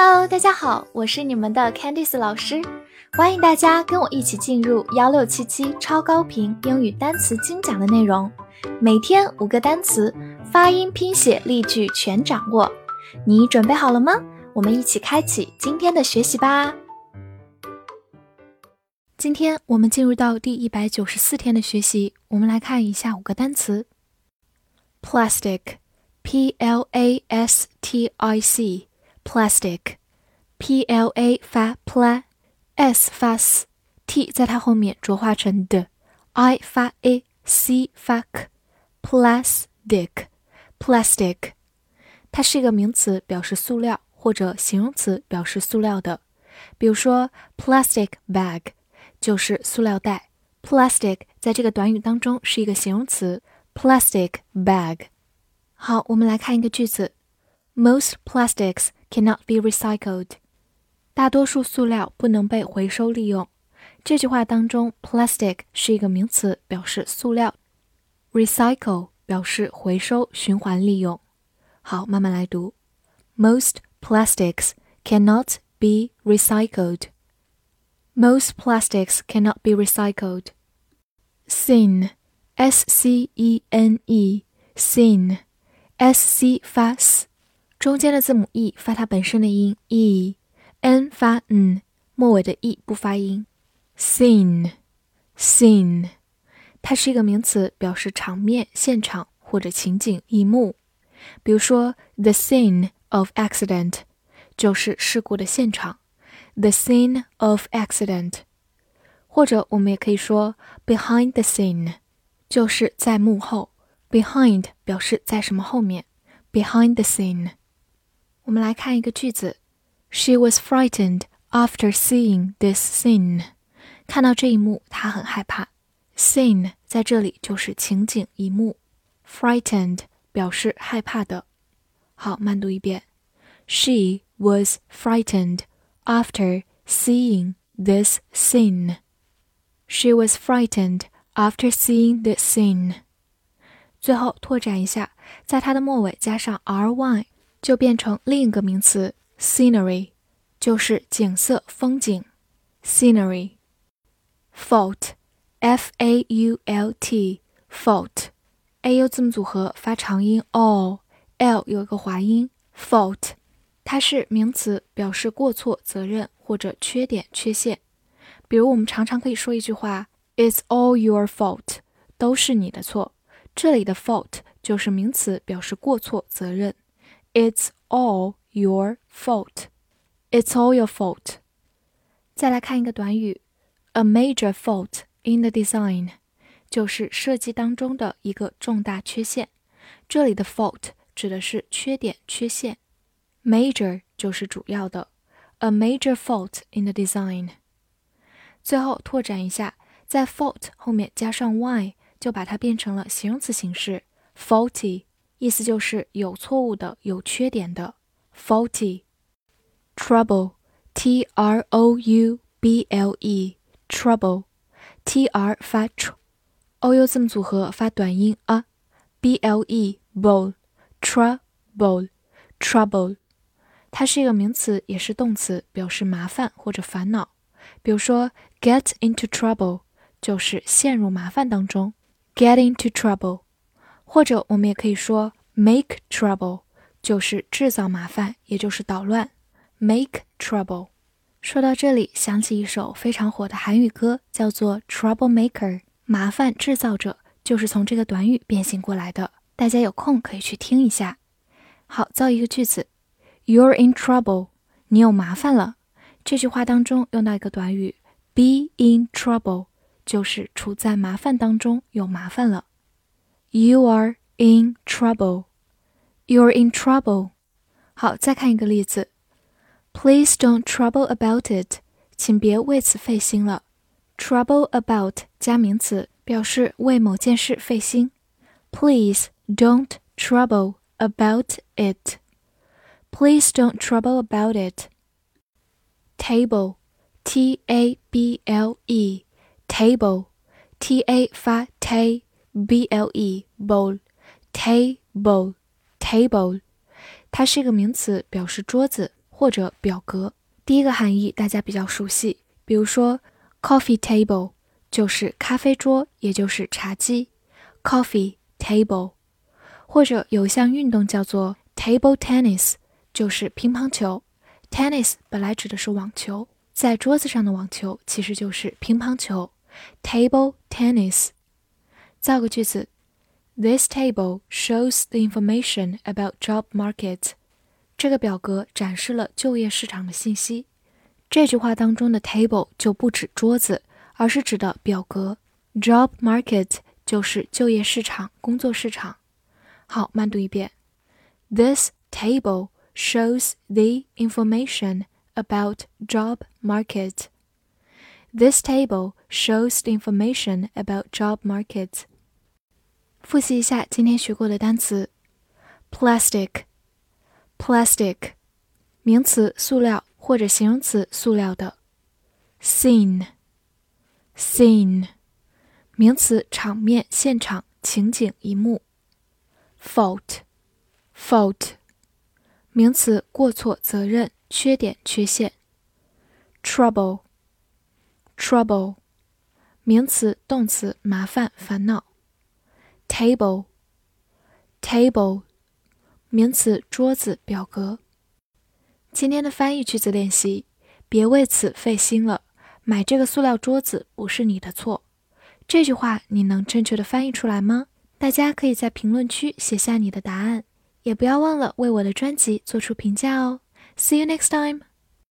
Hello，大家好，我是你们的 Candice 老师，欢迎大家跟我一起进入幺六七七超高频英语单词精讲的内容，每天五个单词，发音、拼写、例句全掌握，你准备好了吗？我们一起开启今天的学习吧。今天我们进入到第一百九十四天的学习，我们来看一下五个单词：plastic，p l a s t i c。plastic，p l a 发 pla，s 发 s，t 在它后面浊化成的，i 发 a，c 发 k，plastic，plastic，它是一个名词，表示塑料，或者形容词，表示塑料的。比如说，plastic bag 就是塑料袋。plastic 在这个短语当中是一个形容词，plastic bag。好，我们来看一个句子：Most plastics cannot be recycled，大多数塑料不能被回收利用。这句话当中，plastic 是一个名词，表示塑料；recycle 表示回收、循环利用。好，慢慢来读。Most plastics cannot be recycled. Most plastics cannot be recycled. Scene, S C E N E, scene, S C 发 s 中间的字母 e 发它本身的音 e，n 发嗯，末尾的 e 不发音。scene，scene，它是一个名词，表示场面、现场或者情景、一幕。比如说，the scene of accident 就是事故的现场，the scene of accident。或者我们也可以说 behind the scene，就是在幕后。behind 表示在什么后面，behind the scene。我们来看一个句子：She was frightened after seeing this scene。看到这一幕，她很害怕。Scene 在这里就是情景一幕，frightened 表示害怕的。好，慢读一遍：She was frightened after seeing this scene. She was frightened after seeing this scene. 最后拓展一下，在它的末尾加上 ry。就变成另一个名词 scenery，就是景色、风景。scenery，fault，f a u l t，fault，a u 字母组合发长音 o，l 有一个滑音 fault，它是名词，表示过错、责任或者缺点、缺陷。比如我们常常可以说一句话：It's all your fault，都是你的错。这里的 fault 就是名词，表示过错、责任。It's all your fault. It's all your fault. 再来看一个短语，a major fault in the design，就是设计当中的一个重大缺陷。这里的 fault 指的是缺点、缺陷，major 就是主要的，a major fault in the design。最后拓展一下，在 fault 后面加上 y，就把它变成了形容词形式，faulty。 意思就是有错误的、有缺点的，faulty。trouble，t r o u b l e，trouble，t r 发 tr，o u 字母组合发短音 a，b l e bol，trouble，trouble，它是一个名词，也是动词，表示麻烦或者烦恼。比如说，get into trouble 就是陷入麻烦当中，get into trouble。 或者我们也可以说 make trouble，就是制造麻烦，也就是捣乱。make trouble。说到这里，想起一首非常火的韩语歌，叫做 Troublemaker，麻烦制造者，就是从这个短语变形过来的。大家有空可以去听一下。好，造一个句子：You're in trouble，你有麻烦了。这句话当中用到一个短语 be in trouble，就是处在麻烦当中，有麻烦了。You are in trouble. You're in trouble. 好，再看一个例子。Please don't trouble about it. 请别为此费心了。Trouble about 加名词，表示为某件事费心。Please don't trouble about it. Please don't trouble about it. Table, T A B L E, table, T A 发 t B l e bowl table table，它是一个名词，表示桌子或者表格。第一个含义大家比较熟悉，比如说 coffee table 就是咖啡桌，也就是茶几，coffee table。或者有一项运动叫做 table tennis，就是乒乓球。tennis 本来指的是网球，在桌子上的网球其实就是乒乓球。table tennis。造个句子：This table shows the information about job market。这个表格展示了就业市场的信息。这句话当中的 table 就不指桌子，而是指的表格。job market 就是就业市场、工作市场。好，慢读一遍。This table shows the information about job market. This table shows the information about job market. 复习一下今天学过的单词：plastic，plastic，名词，塑料或者形容词，塑料的；scene，scene，名词，场面、现场、情景、一幕。fault，fault，名词，过错、责任、缺点、缺陷。trouble，trouble，名词、动词，麻烦、烦恼。table，table，名词，桌子、表格。今天的翻译句子练习，别为此费心了。买这个塑料桌子不是你的错。这句话你能正确的翻译出来吗？大家可以在评论区写下你的答案，也不要忘了为我的专辑做出评价哦。See you next time.